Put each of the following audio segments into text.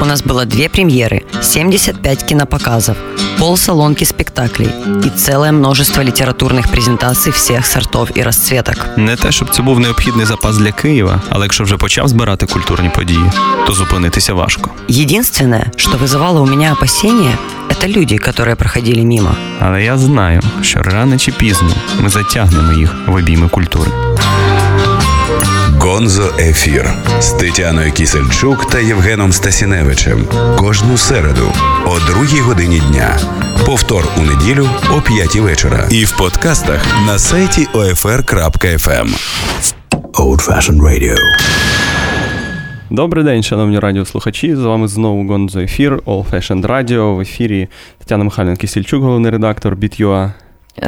У нас было две премьеры, 75 кинопоказов, полсалонки спектаклей и целое множество литературных презентаций всех сортов і розцветок. Не те, щоб це був необхідний запас для Києва, але якщо вже почав збирати культурні події, то зупинитися важко. Единственное, что вызывало у меня опасения, это люди, которые проходили мимо. Але я знаю, що рано чи пізно ми затягнемо їх в обійми культури. Гонзо Ефір з Тетяною Кісельчук та Євгеном Стасіневичем кожну середу о другій годині дня. Повтор у неділю о п'ятій вечора. І в подкастах на сайті OFR.FM. Old Fashioned Radio. Добрий день, шановні радіослухачі. З вами знову Гонзо Ефір, All Fashioned Radio. В ефірі Тетяна Михайлівна Кисельчук, головний редактор BitUA.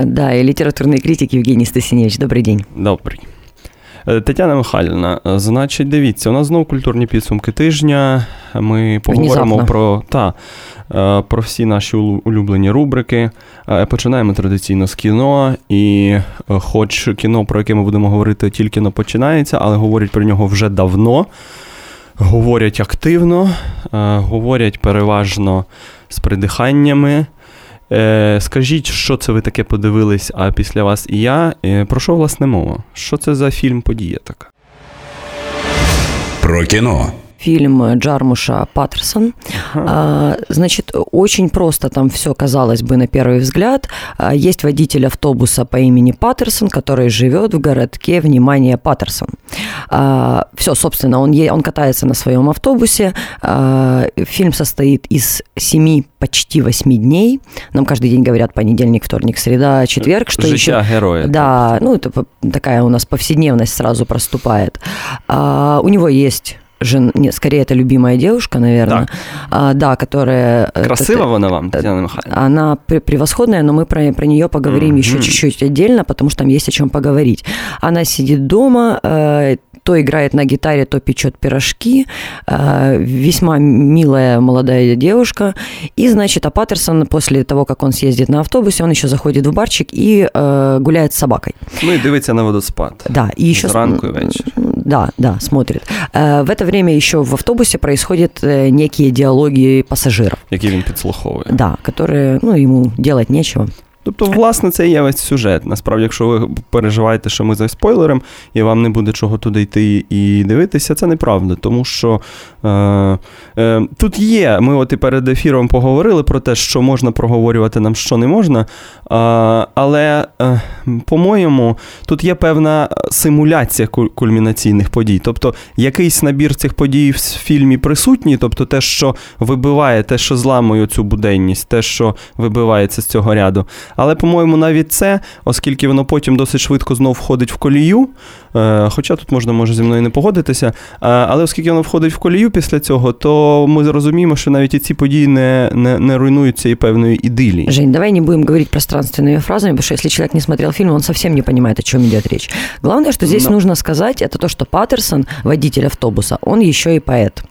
Да, и литературный критик Евгений Стасиневич. Добрый день. Добрий. Е, Тетяна Михайлівна, е, значить, дивіться, у нас знову культурні підсумки тижня. Ми поговоримо про, та, е, про всі наші улюблені рубрики. Починаємо традиційно з кіно. І хоч кіно, про яке ми будемо говорити, тільки но починається, але говорять про нього вже давно. Говорять активно, говорять переважно з придиханнями. Е, скажіть, що це ви таке подивились, а після вас і я. Е, про що власне мова? Що це за фільм подія така? Про кіно. Фильм Джармуша Паттерсон. А, значит, очень просто там все казалось бы на первый взгляд. А, Есть водитель автобуса по имени Паттерсон, который живет в городке, внимание, Паттерсон. Все, собственно, он, он катается на своем автобусе. А, Фильм состоит из семи, почти восьми дней. Нам каждый день говорят понедельник, вторник, среда, четверг. Что Життя еще? героя. Да, ну это такая у нас повседневность сразу проступает. А, у него есть жен... Нет, скорее это любимая девушка, наверное. Так. А, да, которая... э, Красива это- вона вам, Тетяна Михайлівна? она пре- превосходная, но мы про, про нее поговорим Мгм. еще чуть-чуть отдельно, потому что там есть о чем поговорить. Она сидит дома, э, то играет на гитаре, то печет пирожки. Э, весьма милая молодая девушка. И, значит, а Паттерсон после того, как он съездит на автобусе, он еще заходит в барчик и э, гуляет с собакой. Ну і дивиться на водоспад. Да, и еще... Зранку и вечер. Да, да, смотрит. Э, В это время еще в автобусе происходят э, некие диалоги пассажиров. Які він підслуховує. Да, которые, ну, ему делать нечего. Тобто, власне, це є весь сюжет. Насправді, якщо ви переживаєте, що ми за спойлером, і вам не буде чого туди йти і дивитися, це неправда. Тому що е, е, тут є, ми от і перед ефіром поговорили про те, що можна проговорювати нам, що не можна. Е, але, е, по-моєму, тут є певна симуляція куль- кульмінаційних подій. Тобто, якийсь набір цих подій в фільмі присутній, тобто те, що вибиває, те, що зламує цю буденність, те, що вибивається з цього ряду. Але, по-моєму, навіть це, оскільки воно потім досить швидко знов входить в колію, е, хоча тут можна може зі мною не погодитися, е, але оскільки воно входить в колію після цього, то ми зрозуміємо, що навіть і ці події не, не, не руйнують цієї певної ідилії. Жень, давай не будем говорить пространственными фразами, потому что если человек не смотрел фильм, он совсем не понимает, о чем идет речь. Главное, что здесь Но- нужно сказать, это то, что Паттерсон, водитель автобуса, он еще и поэт.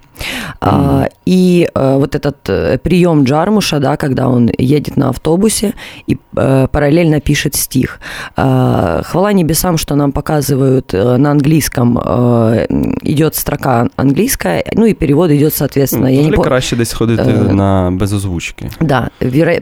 А, и э, вот этот э, прием Джармуша, да, когда он едет на автобусе и э, параллельно пишет стих. А, хвала небесам, что нам показывают на английском идет строка английская, ну и перевод идет соответственно. Я не краще десь ходити Е. на без озвучки. да,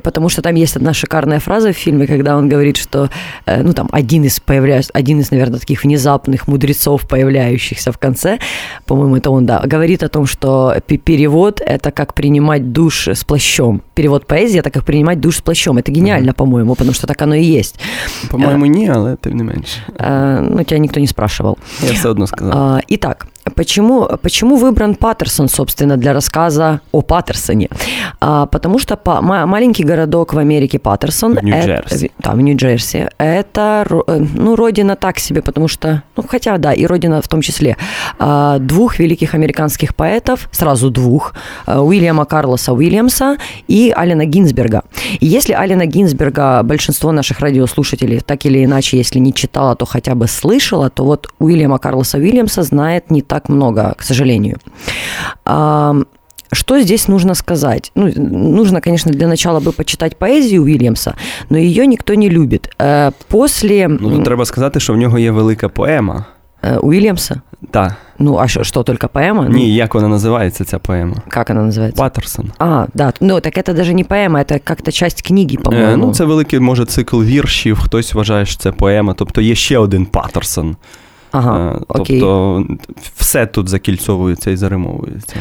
потому что там есть одна шикарная фраза в фильме, когда он говорит, что, ну, там, один из, появляется, один из, наверное, таких внезапных мудрецов, появляющихся в конце, по-моему, это он, да, говорит о том, что пе- перевод – это как принимать душ с плащом. Перевод поэзии – это как принимать душ с плащом. Это гениально, по-моему, потому что так оно и есть. По-моєму, ні, але тим не менше. Э, ну, тебя никто не спрашивал. Я все одно сказав. А, Итак, почему, почему выбран Паттерсон, собственно, для рассказа о Паттерсоне? А, потому что па- ма- маленький городок в Америке Паттерсон. В Нью-Джерси. это- Да, в Нью-Джерси. Это, э, ну, родина так себе, потому что, ну, хотя, да, и родина в том числе, а, двух великих американских поэтов, сразу двух, а, Уильяма Карлоса Уильямса и Алина Гинзберга. И если Алина Гинзберга большинство наших радиослушателей так или иначе, если не читала, то хотя бы слышала, то вот Уильяма Карлоса Уильямса знает не так много, к сожалению. А, Что здесь нужно сказать? Ну, нужно, конечно, для начала бы почитать поэзию Уильямса, но ее никто не любит. Э, После... Ну, тут треба сказати, що в нього є велика поема. Э, Уильямса? Так. Ну, а що, що только поэма? Ні, як вона називається, ця поема? Как она называется? Паттерсон. А, да. Ну, так это даже не поэма, это как-то часть книги, Е, по-моему. Ну, це великий, може, цикл віршів, хтось вважає, що це поема. Тобто є ще один Паттерсон. Ага, Е, окей. Тобто все тут закільцовується і заримовується.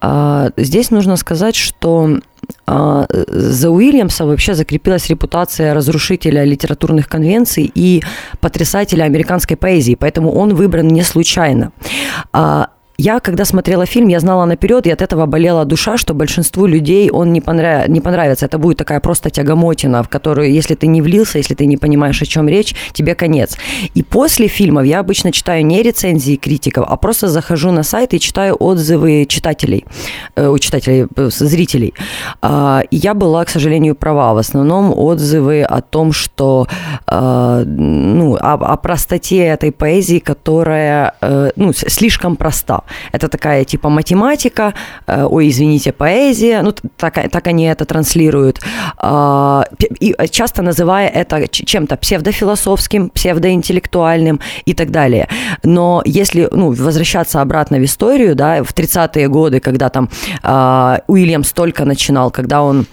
А, здесь нужно сказать, что а, за Уильямса вообще закрепилась репутация разрушителя литературных конвенций и потрясателя американской поэзии, поэтому он выбран не случайно. Я, когда смотрела фильм, я знала наперед, и от этого болела душа, что большинству людей он не, понрав... не понравится. Это будет такая просто тягомотина, в которую, если ты не влился, если ты не понимаешь, о чем речь, тебе конец. И после фильмов я обычно читаю не рецензии критиков, а просто захожу на сайт и читаю отзывы читателей, э, у читателей, э, зрителей. А, и я была, к сожалению, права. В основном отзывы о том, что э, ну, о, о простоте этой поэзии, которая э, ну, слишком проста. Это такая типа математика, э, ой, извините, поэзия, ну так, так они это транслируют. А, И часто называя это чем-то псевдофилософским, псевдоинтеллектуальным и так далее. Но если ну, возвращаться обратно в историю, да, в 30-е годы, когда там а, Уильямс только начинал, когда он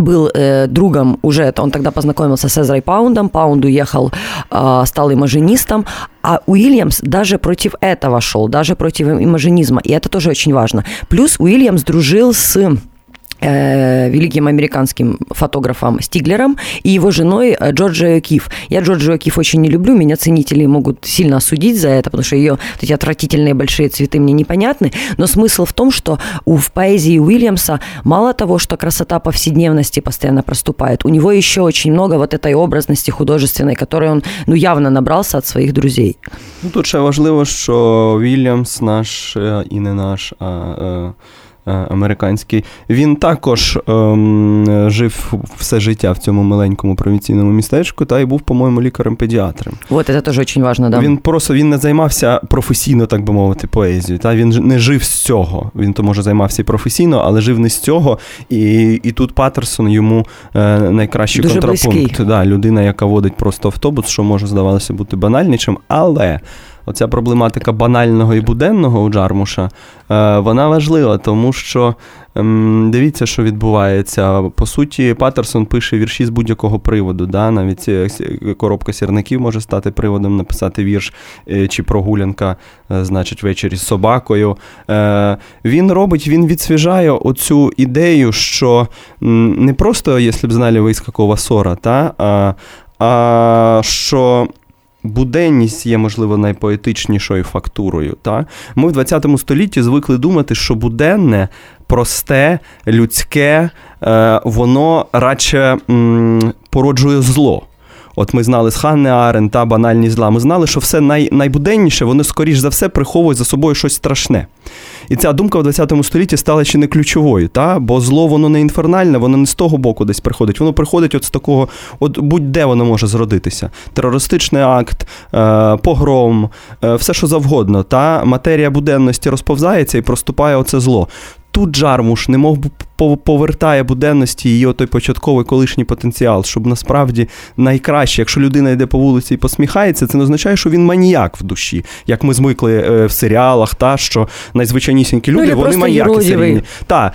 был э, другом уже, он тогда познакомился с Эзрой Паундом, Паунд уехал, э, стал имажинистом, а Уильямс даже против этого шел, даже против имажинизма, и это тоже очень важно. Плюс Уильямс дружил с великим американским фотографом Стиглером и его женой э, Джорджио Киф. Я Джорджио Киф очень не люблю, меня ценители могут сильно осудить за это, потому что ее вот эти отвратительные большие цветы мне непонятны, но смысл в том, что у, в поэзии Уильямса мало того, что красота повседневности постоянно проступает, у него еще очень много вот этой образности художественной, которой он ну, явно набрался от своих друзей. Ну, тут ще важливо, що Вільямс наш е, і не наш, а американський. Він також ем, жив все життя в цьому маленькому провінційному містечку та й був, по-моєму, лікарем-педіатром. Вот это тоже очень важно, да. Він просто він не займався професійно, так би мовити, поезією. Та він не жив з цього. Він то може займався і професійно, але жив не з цього. І, і тут Паттерсон йому е, найкращий Дуже контрапункт. близький. Да, людина, яка водить просто автобус, що може здавалося бути банальнішим, але. Оця проблематика банального і буденного у Джармуша, е, вона важлива, тому що ем, дивіться, що відбувається. По суті, Паттерсон пише вірші з будь-якого приводу. Да? Навіть е, коробка сірників може стати приводом написати вірш е, чи прогулянка, е, значить, ввечері з собакою. Е, Він робить, він відсвіжає оцю ідею, що не просто, якщо б знали ви, з якого ссора, та, а, а що буденність є, можливо, найпоетичнішою фактурою. Та? Ми в 20 столітті звикли думати, що буденне, просте, людське, е, воно радше породжує зло. От ми знали з Ханни Арен та банальність зла. Ми знали, що все най, найбуденніше, воно, скоріш за все, приховує за собою щось страшне. І ця думка в 20 столітті стала ще не ключовою, та? бо зло воно не інфернальне, воно не з того боку десь приходить. Воно приходить от з такого, от будь-де воно може зродитися. Терористичний акт, е, погром, е, все що завгодно. Та? Матерія буденності розповзається і проступає оце зло. Тут Джармуш не мов би пов- повертає буденності її той початковий колишній потенціал, щоб насправді найкраще, якщо людина йде по вулиці і посміхається, це не означає, що він маніяк в душі, як ми звикли е, в серіалах, та що найзвичайнісінькі Ну, люди, или вони маніяки серійні. Та,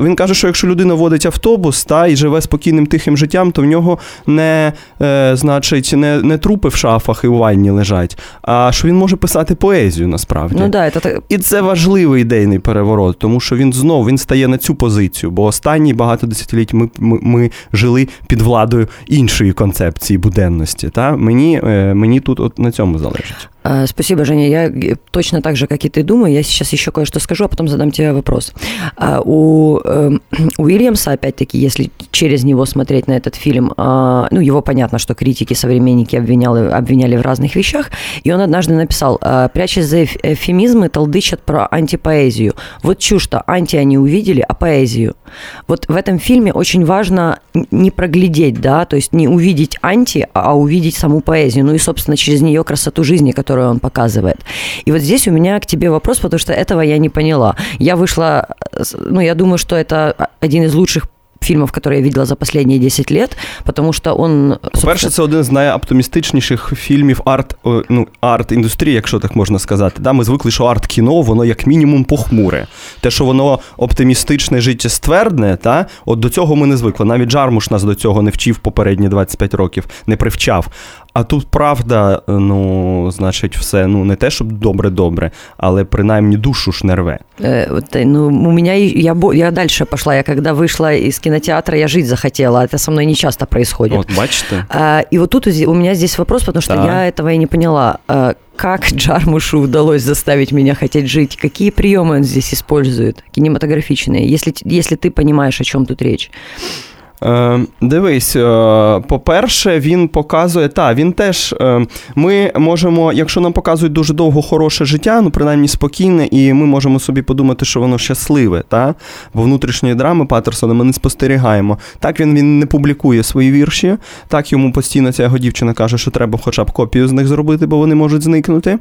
він каже, що якщо людина водить автобус та і живе спокійним тихим життям, то в нього не, е, значить, не, не трупи в шафах і у ванні лежать, а що він може писати поезію насправді. Ну да, так- І це важливий ідейний переворот, тому що він знов він стає на цю позицію. Бо останні багато десятиліть ми, ми, ми жили під владою іншої концепції буденності. Та? Мені, е, мені тут от на цьому залежить. Э, Спасибо, Женя. Я точно так же, как и ты, думаю. Я сейчас еще кое-что скажу, а потом задам тебе вопрос. А, У эм, Уильямса, опять-таки, если через него смотреть на этот фильм, а, ну, его понятно, что критики, современники обвиняли, обвиняли в разных вещах, и он однажды написал, а, прячась за эф- эвфемизмы, толдычат про антипоэзию. Вот чушь-то, анти они увидели, а поэзию. Вот в этом фильме очень важно не проглядеть, да, то есть не увидеть анти, а увидеть саму поэзию, ну и, собственно, через нее красоту жизни, которую он показывает. И вот здесь у меня к тебе вопрос, потому что этого я не поняла. Я вышла, с- ну, я думаю, что это один из лучших фильмов, которые я видела за последние 10 лет, потому что он... По-перше, це один з найоптимістичніших фільмів арт, ну, арт-індустрії, якщо так можна сказати. Да? Ми звикли, що арт-кіно, воно як мінімум похмуре. Те, що воно оптимістичне, життєствердне, та? от до цього ми не звикли. Навіть Джармуш нас до цього не вчив попередні 25 років, не привчав. А тут правда, ну, значить, все ну не те, щоб добре-добре, але принаймні душу ж не рве. Э, ну, у меня я, я дальше пошла. Я когда вышла из кинотеатра, я жить захотела. Это со мной не часто происходит. Вот, бачите. А, и вот тут у меня здесь вопрос, потому что да. я этого и не поняла. А, как Джармушу удалось заставить меня хотеть жить? Какие приемы он здесь использует, кинематографичные, если, если ты понимаешь, о чем тут речь? Е, Дивись, е, по-перше, він показує, та, він теж е, ми можемо, якщо нам показують дуже довго хороше життя, ну принаймні спокійне, і ми можемо собі подумати, що воно щасливе, та? бо внутрішньої драми Патерсона ми не спостерігаємо. Так він він не публікує свої вірші, так йому постійно ця його дівчина каже, що треба хоча б копію з них зробити, бо вони можуть зникнути.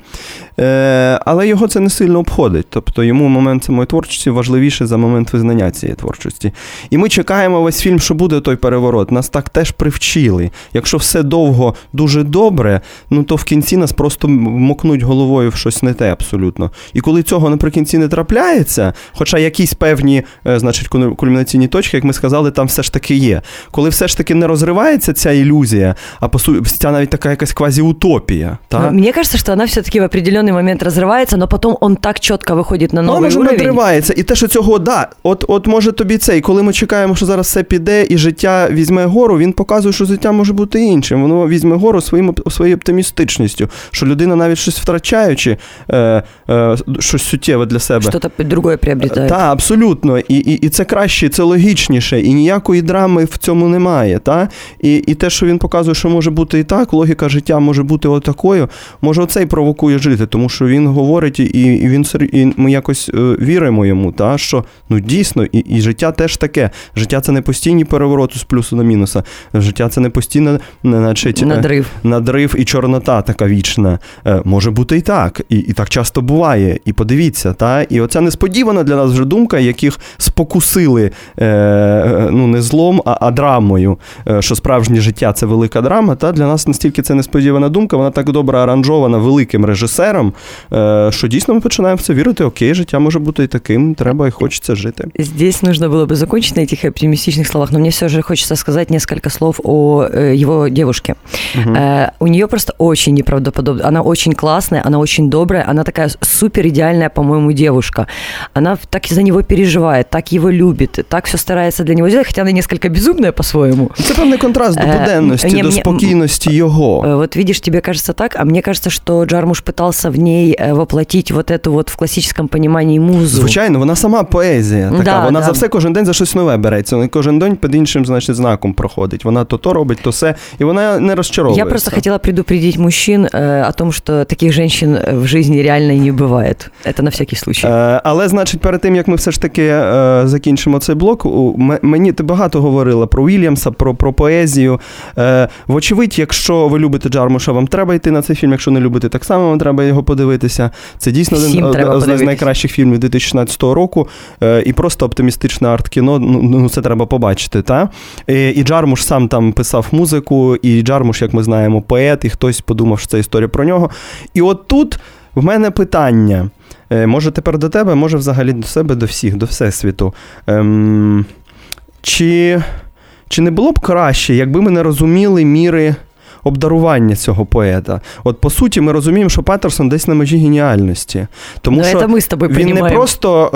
Е, Але його це не сильно обходить. Тобто йому момент самої творчості важливіше за момент визнання цієї творчості. І ми чекаємо весь фільм, що буде буде той переворот. Нас так теж привчили. Якщо все довго дуже добре, ну то в кінці нас просто мокнуть головою в щось не те абсолютно. І коли цього наприкінці не трапляється, хоча якісь певні, е, значить, кульмінаційні точки, як ми сказали, там все ж таки є. Коли все ж таки не розривається ця ілюзія, а по суті, ця навіть така якась квазіутопія. Та? Мені кажется, що вона все-таки в определенний момент розривається, але потім он так чітко виходить на новий ну, уровень. надривається. І те, що цього, да, от, от може тобі це, і коли ми чекаємо, що зараз все піде, і життя візьме гору, він показує, що життя може бути іншим. Воно візьме гору своїм своєю оптимістичністю, що людина навіть щось втрачаючи, е, е, щось суттєве для себе. Що-то другое приобретає. Так, абсолютно. І, і і, це краще, це логічніше, і ніякої драми в цьому немає. Та? І і те, що він показує, що може бути і так, логіка життя може бути отакою, може оце й провокує жити, тому що він говорить, і і він і ми якось е, віримо йому, та? що ну дійсно, і, і життя теж таке. Життя це не постійні перевороти з плюсу на мінуса. Життя це не постійно, значить, надрив надрив і чорнота така вічна. Е, може бути і так, і і так часто буває. І подивіться, та? і оця несподівана для нас вже думка, яких спокусили е, ну не злом, а, а драмою, е, що справжнє життя це велика драма. Та Для нас настільки це несподівана думка, вона так добре аранжована великим режисером, е, що дійсно ми починаємо в це вірити. Окей, життя може бути і таким, треба і хочеться жити. Здесь нужно было бы закончить на этих оптимистичных словах, но мне все же хочется сказать несколько слов о э, его девушке. Угу. У нее просто очень неправдоподобно. Она очень классная, она очень добрая, она такая супер идеальная, по-моему, девушка. Она так за него переживает, так его любит, так все старается для него сделать, хотя она несколько безумная по-своему. Це певний контраст до буденності, не, до спокійності його. Э, вот видишь, тебе кажется так, а мне кажется, что Джармуш пытался в ней э, воплотить вот эту вот в классическом понимании музу. Звичайно, вона сама поезія. Така. Да, вона да. за все кожен день за щось нове береться. Кожен день під іншим, значить, знаком проходить. Вона то то робить, то все, і вона не розчаровується. Я просто хотела предупредить мужчин э, о том, що таких женщин в житті реально не буває. Це на всякий случай. Е, але, значить, перед тим, як ми все ж таки е, закінчимо цей блок, мені ти багато говорила про Вільямса, про про поезію. Е, вочевидь, якщо ви любите Джармуша, вам треба йти на цей фільм. Якщо не любите, так само вам треба його подивитися. Це дійсно Всім один з найкращих фільмів 2016 року. І просто оптимістичне арт-кіно. Ну, ну це треба побачити. Та? І, і Джармуш сам там писав музику, і Джармуш, як ми знаємо, поет, і хтось подумав, що це історія про нього. І от тут в мене питання. Е, може, тепер до тебе, може, взагалі до себе, до всіх, до всесвіту. Ем, Чи, Чи не було б краще, якби ми не розуміли міри обдарування цього поета. От по суті, ми розуміємо, що Петерсон десь на межі геніальності. Тому ну, що ми з тобою він не просто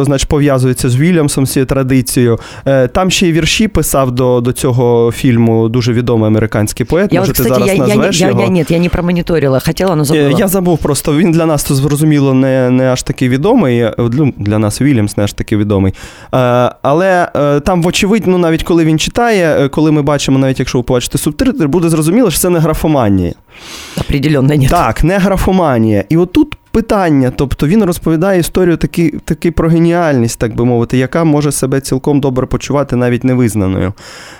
е, значить, пов'язується з Вільямсом, з цією традицією. Е, там ще й вірші писав до до цього фільму дуже відомий американський поет. Я Може, от, кстати, ти зараз я, назвеш я, його? Я, ні, я не промоніторила, хотіла, але забула. Я забув просто, він для нас, то зрозуміло, не не аж такий відомий. Ну, для нас Вільямс не аж такий відомий. Е, але там, вочевидь, ну навіть коли він читає, коли ми бачимо, навіть якщо ви побачите субтитри, буде зрозуміло, що це не графоманія. Определенно ні. Так, не графоманія. І отут питання, тобто він розповідає історію таки, таки про геніальність, так би мовити, яка може себе цілком добре почувати навіть невизнаною.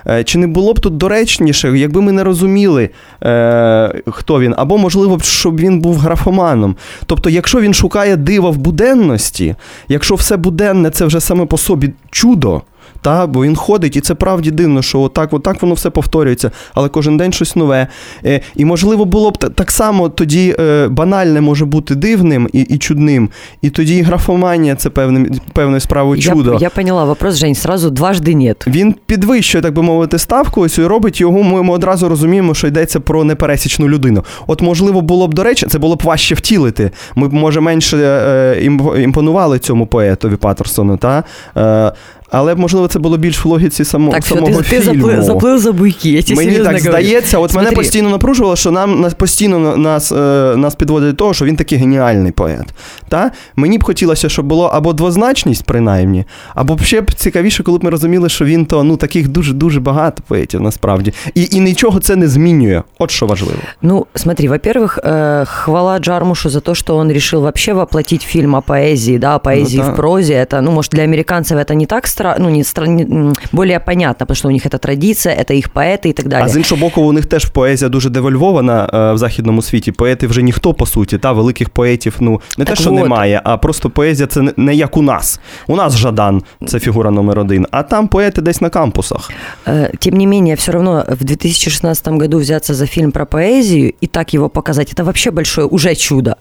Е, чи не було б тут доречніше, якби ми не розуміли, е, хто він, або, можливо, щоб він був графоманом. Тобто, якщо він шукає дива в буденності, якщо все буденне це вже саме по собі чудо Та? Бо він ходить, і це правді дивно, що отак, отак воно все повторюється, але кожен день щось нове. Е, і, можливо, було б так само тоді е, банальне може бути дивним і і чудним. І тоді графоманія це певним, певною справою чудо. Я я поняла вопрос, Жень, сразу дважди нет. Він підвищує, так би мовити, ставку ось і робить його. Ми, ми одразу розуміємо, що йдеться про непересічну людину. От, можливо, було б до речі, це було б важче втілити. Ми б, може, менше е, імпонували цьому поетові Патерсону. Та? Е, але можливо це було більш в логіці само, так, самого ти, фільму. ти заплив, заплив за буйки. Я Мені так говорю. здається, от Смотри. мене постійно напружувало, що нам нас постійно нас, е, нас підводить до того, що він такий геніальний поет. Та? Мені б хотілося, щоб було або двозначність, принаймні, або ще б цікавіше, коли б ми розуміли, що він то ну таких дуже-дуже багато поетів насправді. І, і нічого це не змінює. От що важливо. Ну, смотри, во-первых, э, хвала Джармушу за то, что он решил вообще воплотить фильм о поэзии, да, о поэзии Ну да. в прозе. Это, ну, может, для американцев это не так стра... ну, не стра... не- м, более понятно, потому что у них это традиция, это их поэты и так далее. А з іншого боку, у них теж поезія дуже девальвована е, в західному світі. Поети вже ніхто, по суті, та великих поетів, ну не Так те, що вот. немає, а просто поезія це не- не як у нас. У нас Жадан це фігура номер один, а там поети десь на кампусах. Э, Тем не менее, все равно в 2016 году взяться за фильм про поэзию и так его показать, это вообще большое уже чудо.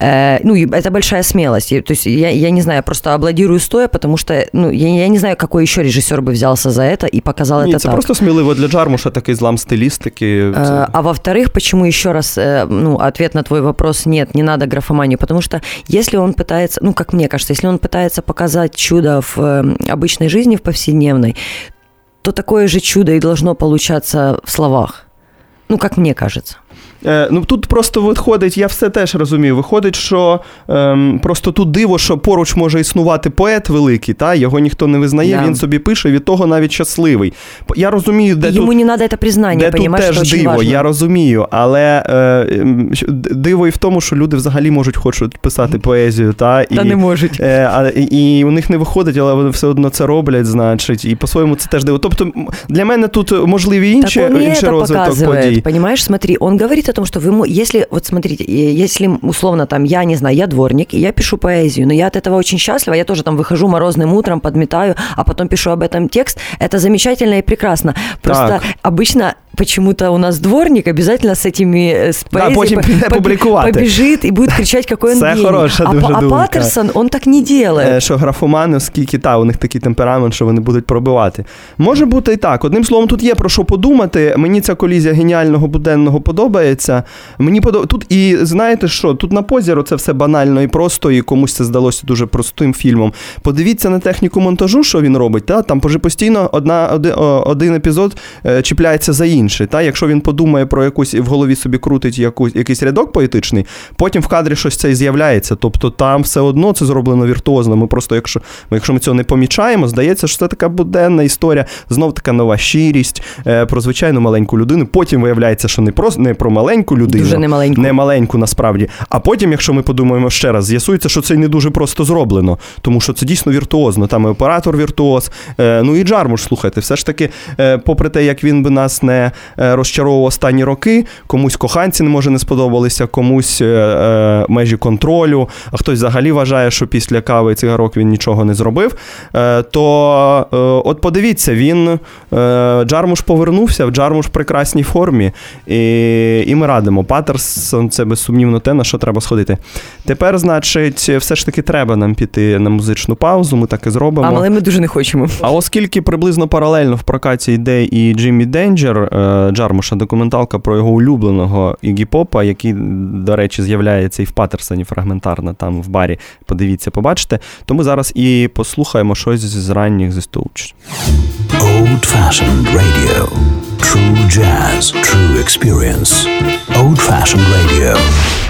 Э, Ну, и это большая смелость. И, То есть я, я не знаю, я просто аплодирую стоя, потому что ну, я, я не знаю, какой еще режиссер бы взялся за это и показал Ні, это це так. просто сміливо для Джармуша такий злам стилістики. Э, Це- А во-вторых, почему еще раз, э, ну, ответ на твой вопрос нет, не надо графоманию, потому что если он пытается, ну, как мне кажется, если он пытается показать чудо в э, обычной жизни, в повседневной, то такое же чудо и должно получаться в словах. Ну, как мне кажется. Е, ну тут просто виходить, я все теж розумію. Виходить, що ем, просто тут диво, що поруч може існувати поет великий, та його ніхто не визнає, Да. він собі пише, від того навіть щасливий. П- Я розумію, де И тут Ему не надо это признание, Де тут понимаешь, это теж очень диво, важно. я розумію, але е, м, що- д- диво і в тому, що люди взагалі можуть хочуть писати поезію, та і, Та не можуть. Е, а, і, і у них не виходить, але вони все одно це роблять, значить, і по-своєму це теж диво. Тобто м, для мене тут можливі інші, так он не інший это розвиток показывает, подій. понимаешь? Смотри, он говорит о том, что вы, если, вот смотрите, если условно там, я не знаю, я дворник, и я пишу поэзию, но я от этого очень счастлива, я тоже там выхожу морозным утром, подметаю, а потом пишу об этом текст, это замечательно и прекрасно. Просто Так. обычно почему-то у нас дворник обязательно с этими, э, с Да, поэзией потім по- піде по- публікувати. побежит и будет кричать, какой он Це гений. хороша а, дуже Па- а думка. Паттерсон, он так не делает. Е, Що графомани, оскільки та, у них такий темперамент, що вони будуть пробивати. Може бути і так. Одним словом, тут є про що подумати. Мені ця колізія геніального буденного подобається. Мені подо... Тут і знаєте що? Тут на позіру це все банально і просто, і комусь це здалося дуже простим фільмом. Подивіться на техніку монтажу, що він робить. Та? Там поже- постійно одна, один, один епізод е, чіпляється за інший. Та? Якщо він подумає про якусь в голові собі крутить якусь, якийсь рядок поетичний, потім в кадрі щось це і з'являється. Тобто там все одно це зроблено віртуозно. Ми просто, якщо, ми, якщо ми цього не помічаємо, здається, що це така буденна історія, знов така нова щирість е, про звичайну маленьку людину. Потім виявляється, що не про, не про маленьку людину, Дуже немаленьку. не маленьку насправді. А потім, якщо ми подумаємо ще раз, з'ясується, що це не дуже просто зроблено, тому що це дійсно віртуозно. Там і оператор віртуоз. Е, ну і Джармуш, слухайте, все ж таки, е, попри те, як він би нас не е, розчаровував останні роки, комусь коханці не може не сподобалися, комусь е, е, межі контролю, а хтось взагалі вважає, що після кави і цигарок він нічого не зробив. Е, то е, от подивіться, він е, Джармуш повернувся, в Джармуш в прекрасній формі. І, і ми радимо. Патерсон це безсумнівно те, на що треба сходити. Тепер, значить, все ж таки треба нам піти на музичну паузу. Ми так і зробимо. А, але ми дуже не хочемо. А оскільки приблизно паралельно в прокаті йде і Джиммі Денджер, Джармуша, документалка про його улюбленого Ігіпопа, який, до речі, з'являється і в Патерсоні фрагментарно там в барі. Подивіться, побачите. То ми зараз і послухаємо щось з ранніх зі Stooges. Old fashioned radio. True jazz, true experience. Old fashioned radio.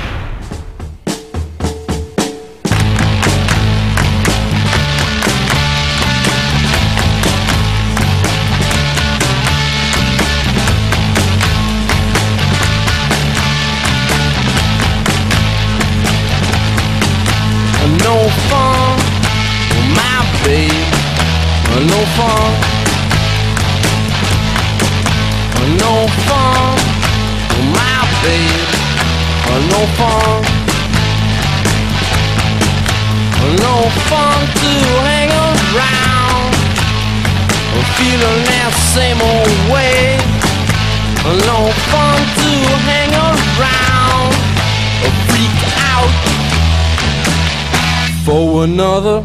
Another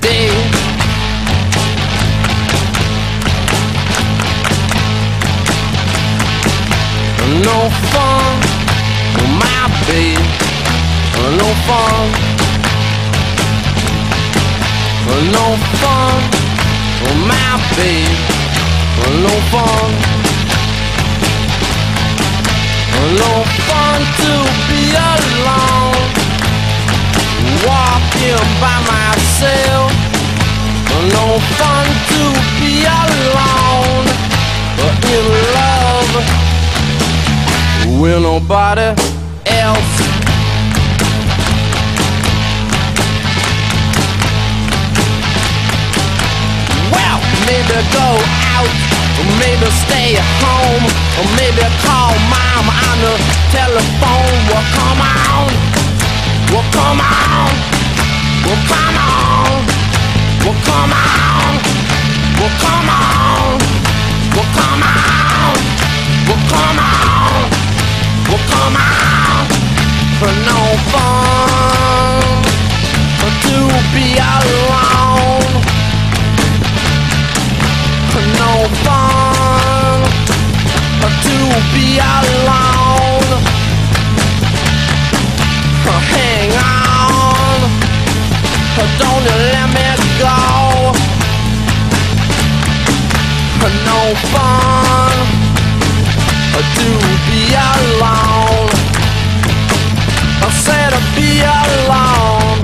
day. No fun for my babe. No fun. No fun for my babe. No fun. No fun to be alone. Walking by myself. No fun to be alone. But in love with nobody else. Well, maybe go out, or maybe stay at home, or maybe call mom on the telephone. Well, come on, well, come on, well, come on, well, come on, well, come on, well, come on, well, come on, well, come on, for no fun. To be alone. For no fun. To be alone. Don't let me go. No fun to be alone. I said to be alone.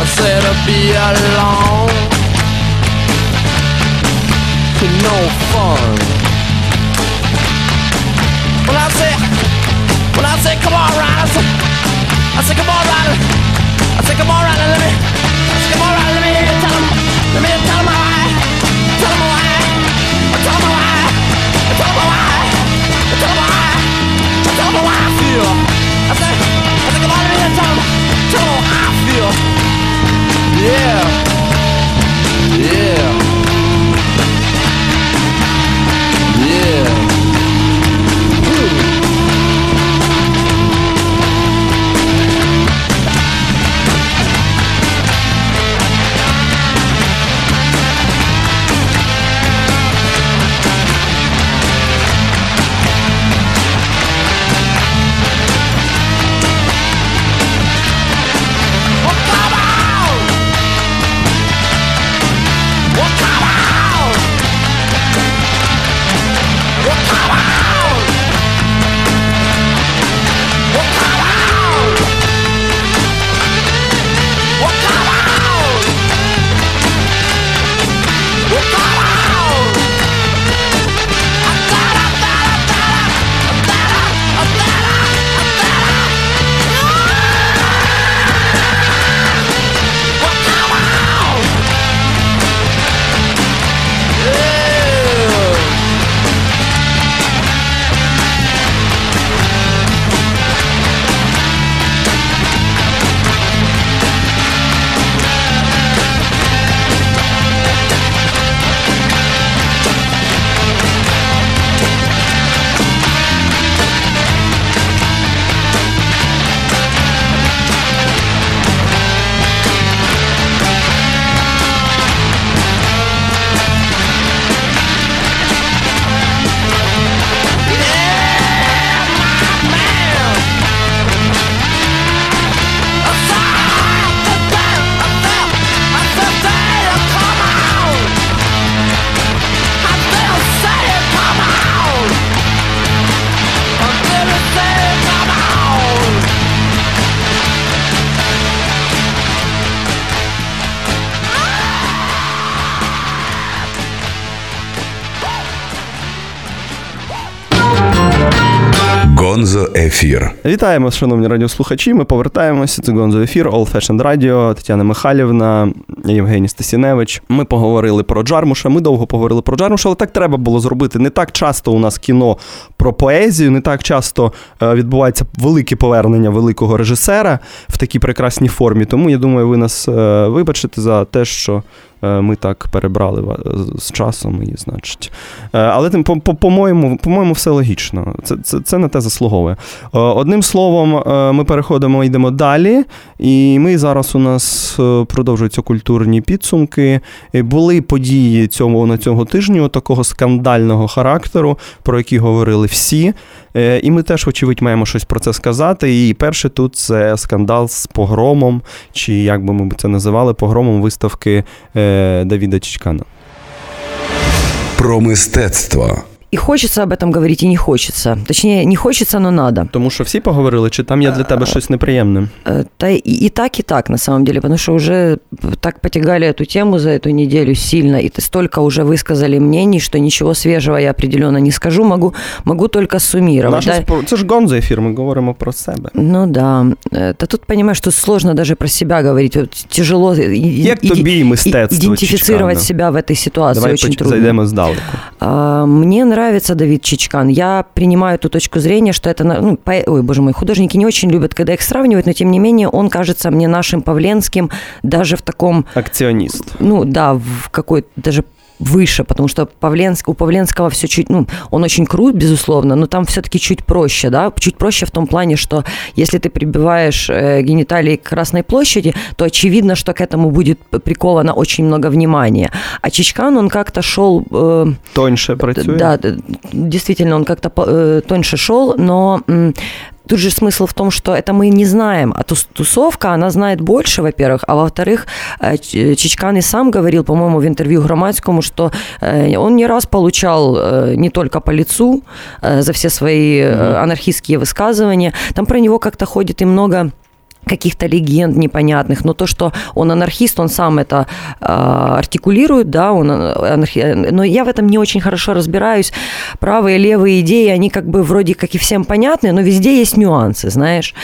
I said to be alone no fun. When I say, when I say, come on, Ryan, I say, come on, Ryan, I come on, let me, come on, let me let me why, why, why, why, why, I feel. I I come on, let me I feel. Yeah. Гонзо Ефір. Вітаємо, шановні радіослухачі. Ми повертаємося. Це Гонзо ефір, All Fashion Radio, Тетяна Михайлівна, Євгеній Стасіневич. Ми поговорили про Джармуша. Ми довго поговорили про Джармуша, але так треба було зробити. Не так часто у нас кіно про поезію, не так часто е, відбувається велике повернення великого режисера в такій прекрасній формі. Тому я думаю, ви нас е, вибачите за те, що ми так перебрали з часом, і значить. Е, Але тим, по- по- по-моєму, по-моєму, все логічно. Це, це, це на те заслуговує. Е, Одним словом, е, ми переходимо, йдемо далі. І ми зараз у нас е, продовжуються культурні підсумки. Е, Були події цього на цього тижню такого скандального характеру, про які говорили всі. Е, І ми теж, вочевидь, маємо щось про це сказати. І перше тут це скандал з погромом, чи як би ми це називали, погромом виставки е, Давіда Чичкана. Про мистецтво. И хочется об этом говорить, и не хочется. Точнее, не хочется, но надо. Тому що всі поговорили, чи там є для тебе щось неприємне? Э, Да и, и так, и так, на самом деле, потому что уже так потягали эту тему за эту неделю сильно, и столько уже высказали мнений, что ничего свежего я определенно не скажу, могу, могу только суммировать. Наша да. спо- Це ж гонзо ефір, ми говоримо про себе. Ну да. Э, Да тут, понимаешь, тут сложно даже про себя говорить. Вот тяжело и- и- Як и- тобі і и- мистецтво идентифицировать Чичкана? себя в этой ситуации Давай очень поч- трудно. зайдемо здалеку. А, Мне нравится Давид Чичкан. Я принимаю эту точку зрения, что это, ну, по- ой, боже мой, художники не очень любят, когда их сравнивают, но тем не менее он кажется мне нашим Павленским даже в таком, Акціоніст. ну да, в какой даже выше, потому что Павленск, у Павленского все чуть, ну, он очень крут, безусловно, но там все-таки чуть проще, да, чуть проще в том плане, что если ты прибиваешь э, гениталии к Красной площади, то очевидно, что к этому будет приковано очень много внимания. А Чичкан, он как-то шел э, Тоньше працює. да, действительно, он как-то э, тоньше шел, но м, тут же смысл в том, что это мы не знаем, а тус- тусовка, она знает больше, во-первых, а во-вторых, э, Ч- Чичкан и сам говорил, по-моему, в интервью Громадскому, что э, он не раз получал э, не только по лицу э, за все свои э, анархистские высказывания, там про него как-то ходит и много каких-то легенд непонятных, но то, что он анархист, он сам это э, артикулирует, да, он анархи... но я в этом не очень хорошо разбираюсь. Правые, левые идеи, они как бы вроде как и всем понятны, но везде есть нюансы, знаешь.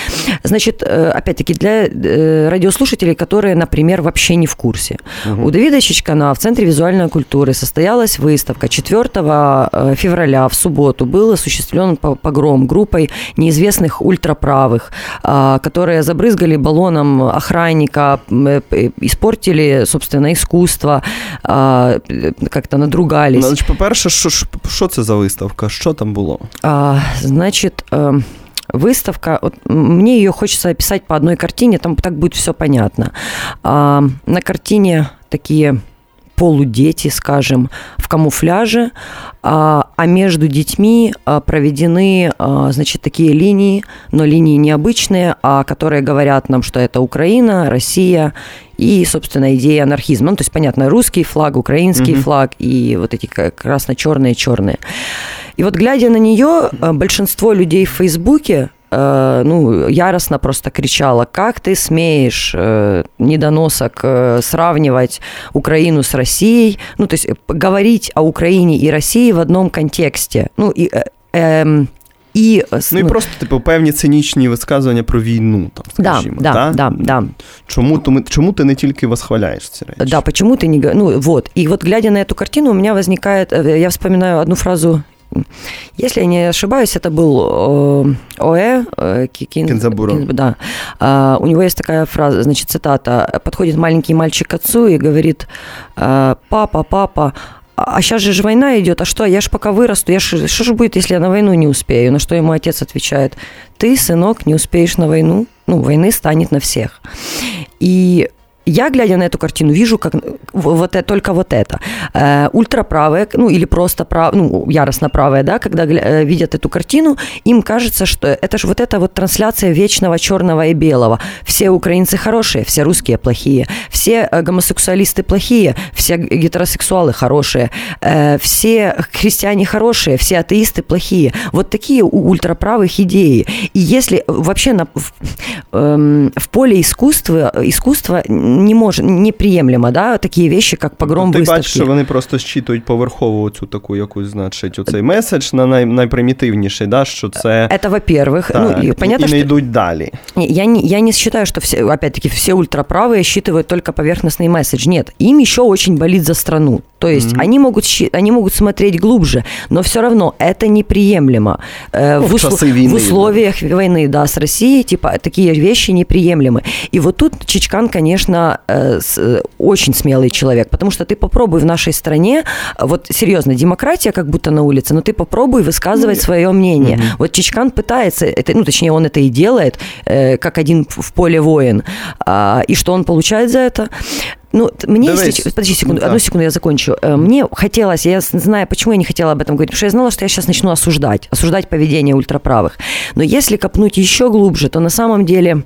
Значит, э, опять-таки для э, радиослушателей, которые, например, вообще не в курсе. У Давида Чичкана в Центре визуальной культуры состоялась выставка 4 э, февраля в субботу. Был осуществлен по- погром группой неизвестных ультраправых, а, которые забрызгали баллоном охранника, м, э, п- испортили, собственно, искусство, а, э, как-то надругались. Ну, значить, по-перше, що, ж- що це за виставка? Що там було? А, значит, э, выставка, вот м- мне ее хочется описать по одной картине, там так будет все понятно. А, на картине такие полудети, скажем, в камуфляже, а, а между детьми а, проведены, а, значит, такие линии, но линии необычные, а которые говорят нам, что это Украина, Россия и, собственно, идея анархизма. Ну, то есть, понятно, русский флаг, украинский Мгм. флаг и вот эти красно-черные, черные. И вот глядя на нее, большинство людей в Фейсбуке э, ну, яростно просто кричало, как ты смеешь, э, недоносок, э, сравнивать Украину с Россией, ну, то есть э, говорить о Украине и России в одном контексте. Ну, и, э, эм, и, э, с- Ну і ну, просто, типу, певні цинічні висказування про війну, там, да, скажімо. да, та? да, да. Чому, то ми- чому ти не тільки восхваляєш ці речі? Да, почему ты не... го- Ну, вот. И вот глядя на эту картину, у меня возникает... э, Я вспоминаю одну фразу если я не ошибаюсь, это был э, Оэ э, Ки- Кин- Кинзабуро. Кин- Да. А, у него есть такая фраза, значит, цитата. Подходит маленький мальчик к отцу и говорит, э, папа, папа, а сейчас же война идет, а что, я ж пока вырасту, я ж, что же будет, если я на войну не успею? На что ему отец отвечает, ты, сынок, не успеешь на войну, ну, войны станет на всех. И я, глядя на эту картину, вижу как вот это, только вот это. Э, ультраправые, ну или просто прав, ну, яростно правые, да, когда э, видят эту картину, им кажется, что это же вот эта вот трансляция вечного черного и белого. Все украинцы хорошие, все русские плохие, все э, гомосексуалисты плохие, все гетеросексуалы хорошие, э, все христиане хорошие, все атеисты плохие. Вот такие у ультраправых идеи. И если вообще на, в, эм, в поле искусства, искусства не может, неприемлемо, да, такие вещи, как погром Ти выставки. бачиш, що вони просто щитують поверхову цю таку якусь, значить, оцей меседж на най, найпримітивніший, да, що це. Это, во-первых, Так, ну, и понятно, і не что йдуть далі. Не, Я не, я не считаю, что все, опять-таки, все ультраправые считывают только поверхностный месседж. Нет, им еще очень болит за страну. То есть mm-hmm. они, могут, они могут смотреть глубже, но все равно это неприемлемо. Э, ну, в, усл- войны, в условиях да. войны, да, с Россией, типа, такие вещи неприемлемы. И вот тут Чичкан, конечно, э, с, очень смелый человек, потому что ты попробуй в нашей стране, вот серьезно, демократия как будто на улице, но ты попробуй высказывать mm-hmm. свое мнение. Mm-hmm. Вот Чичкан пытается, это, ну, точнее, он это и делает, э, как один в поле воин. А, и что он получает за это? Ну, мне, Давай, если... Подожди секунду, да. одну секунду я закончу. Э, мне хотелось, я знаю, почему я не хотела об этом говорить, потому что я знала, что я сейчас начну осуждать, осуждать поведение ультраправых. Но если копнуть еще глубже, то на самом деле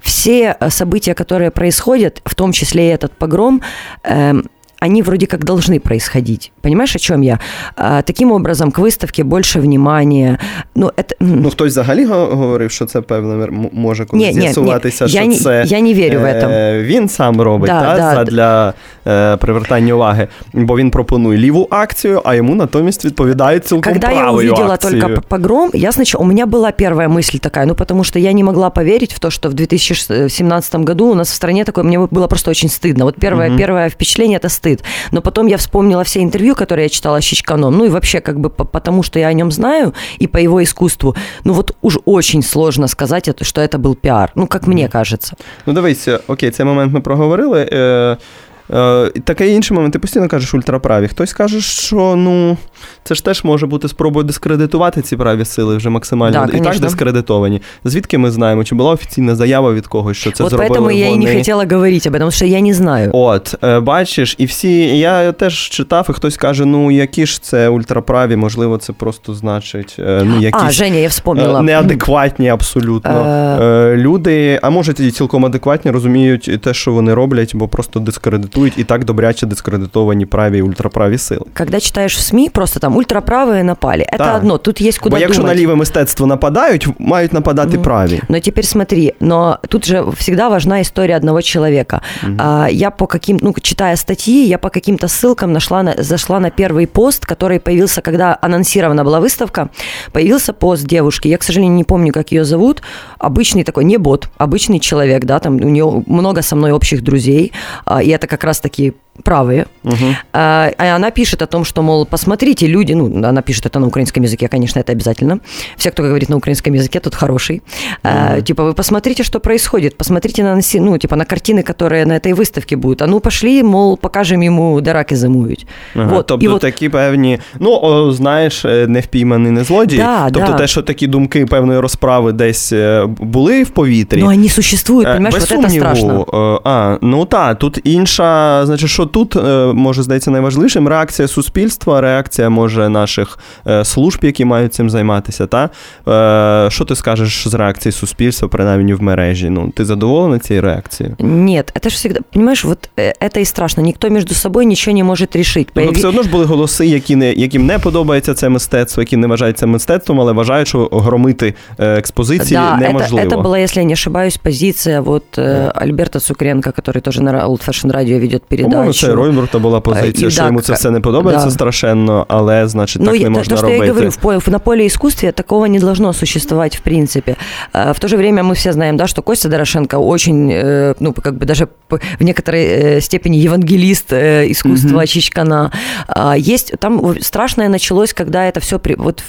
все э, события, которые происходят, в том числе и этот погром, эм, они вроде как должны происходить. Понимаешь, о чем я? А, таким образом, к выставке больше внимания. Ну, это... ну хтось взагалі говорив, що це певно може колись ні, з'ясуватися, ні, що я це я не вірю в этом. він сам робить да, та, да. для е, привертання уваги, бо він пропонує ліву акцію, а йому натомість відповідають цілком Когда правою я увидела акцию. только погром, я сначала, у меня была первая мысль такая, ну потому что я не могла поверить в то, что в 2017 году у нас в стране такое, мне было просто очень стыдно. Вот первое, угу. первое впечатление – это стыд. Но потом я вспомнила все интервью, которые я читала с Чичканом, ну и вообще как бы потому, что я о нем знаю и по его искусству, ну вот уж очень сложно сказать, что это был пиар, ну как мне кажется. Ну дивись, окей, цей момент ми проговорили. Е, Е, Таке інший момент, ти постійно кажеш ультраправі. Хтось каже, що ну це ж теж може бути спробою дискредитувати ці праві сили вже максимально да, і так дискредитовані. Звідки ми знаємо? Чи була офіційна заява від когось, що це От зробили поэтому вони? я і не хотіла говорити об тому що я не знаю. От, е, бачиш, і всі, я теж читав, і хтось каже, ну які ж це ультраправі, можливо, це просто значить е, ну, якісь а, Женя, я вспомнила. неадекватні абсолютно люди, а може і цілком адекватні, розуміють те, що вони роблять, бо просто дискредитують дискредитують і так добряче дискредитовані праві і ультраправі сили. Когда читаєш в СМІ, просто там ультраправые напали. Это так. одно, тут есть куда Бо якщо думать. на ліве мистецтво нападають, мають нападати mm. праві. Но теперь смотри, но тут же всегда важна история одного человека. Mm-hmm. А, я по каким, ну, читая статьи, я по каким-то ссылкам нашла на, зашла на первый пост, который появился, когда анонсирована была выставка, появился пост девушки, я, к сожалению, не помню, как ее зовут, обычный такой, не бот, обычный человек, да, там у нее много со мной общих друзей, а, и это как раз таки правые. Угу. А, она пишет о том, что, мол, посмотрите, люди, ну, она пишет это на украинском языке, конечно, это обязательно. Все, кто говорит на украинском языке, тот хороший. Угу. А, типа, вы посмотрите, что происходит, посмотрите на, ну, типа, на картины, которые на этой выставке будут. А ну, пошли, мол, покажем ему, де раки зимують. Ага, вот. Тобто і такі певні, ну, о, знаєш, не впійманий, не злодій. Да, тобто да. те, що такі думки певної розправи десь були в повітрі. Ну, вони существують, понимаєш, Без вот сумніву. це страшно. А, ну, так, тут інша, значить, що тут е, може здається найважливішим реакція суспільства, реакція може наших е, служб, які мають цим займатися. Та? Е, що ти скажеш з реакції суспільства, принаймні в мережі? Ну, ти задоволена цією реакцією? Ні, це ж всегда, понимаешь, вот це і страшно. Ніхто між собою нічого не може рішити. Тобто все одно ж були голоси, які не, яким не подобається це мистецтво, які не вважають це мистецтвом, але вважають, що громити експозиції да, неможливо. Это, это была, если я не ошибаюсь, позиция вот Альберта Цукренко, который тоже на Old Fashion Radio ведет передачу. По-моему, це Ройнбурта була позиція, і, що так, йому це все не подобається да. страшенно, але, значить, так ну, не можна то, робити. То, что я говорю, в, на поле искусства такого не должно существовать в принципе. В то же время мы все знаем, да, что Костя Дорошенко очень, э, ну, как бы даже в некоторой э, степени евангелист э, искусства mm-hmm. Чичкана. Есть, там страшное началось, когда это все, вот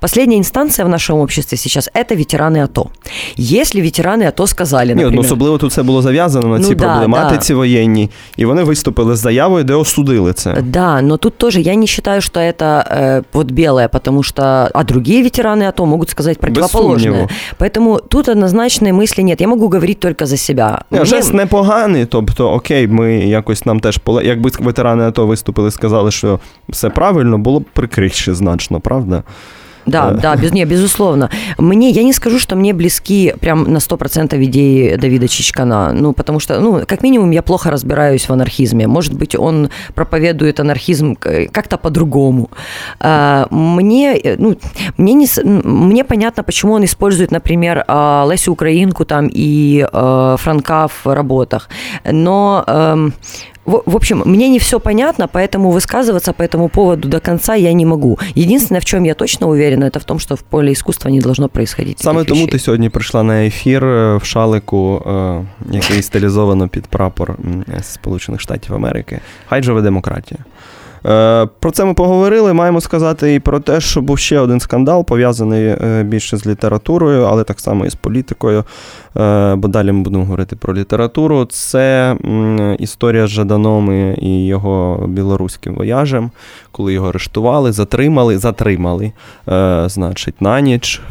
последняя инстанция в нашем обществе сейчас, это ветераны АТО. Если ветераны АТО сказали, например... Ні, ну, особливо тут це було зав'язано на ну, цій да, проблематиці да. воєнній, і вони виступили з заявою, де осудили це. Да, но тут тоже я не считаю, что это э, вот белое, потому что, а другие ветераны АТО могут сказать противоположное. Поэтому тут однозначной мысли нет. Я могу говорить только за себя. Не, Жест непоганий, тобто, окей, ми якось нам теж поле. Якби ветерани АТО виступили, сказали, що все правильно, було б прикріше значно, правда? Да, да, без, не, безусловно. Мне, я не скажу, что мне близки прям на 100% идеи Давида Чичкана, ну, потому что, ну, как минимум, я плохо разбираюсь в анархизме. Может быть, он проповедует анархизм как-то по-другому. А, мне, ну, мне, не, мне понятно, почему он использует, например, а, Лесю Украинку там и а, Франка в работах, но эм, в, в общем, мне не все понятно, поэтому высказываться по этому поводу до конца я не могу. Единственное, в чем я точно уверена, это в том, что в поле искусства не должно происходить. Саме тому вещей. ти сьогодні прийшла на ефір в шалику, який стилізовано під прапор Сполучених Штатів Америки. Хай живе демократія. Е, Про це ми поговорили. Маємо сказати і про те, що був ще один скандал, пов'язаний е, більше з літературою, але так само і з політикою. Е, Бо далі ми будемо говорити про літературу. Це історія з Жаданом і його білоруським вояжем, коли його арештували, затримали, затримали, значить, на ніч.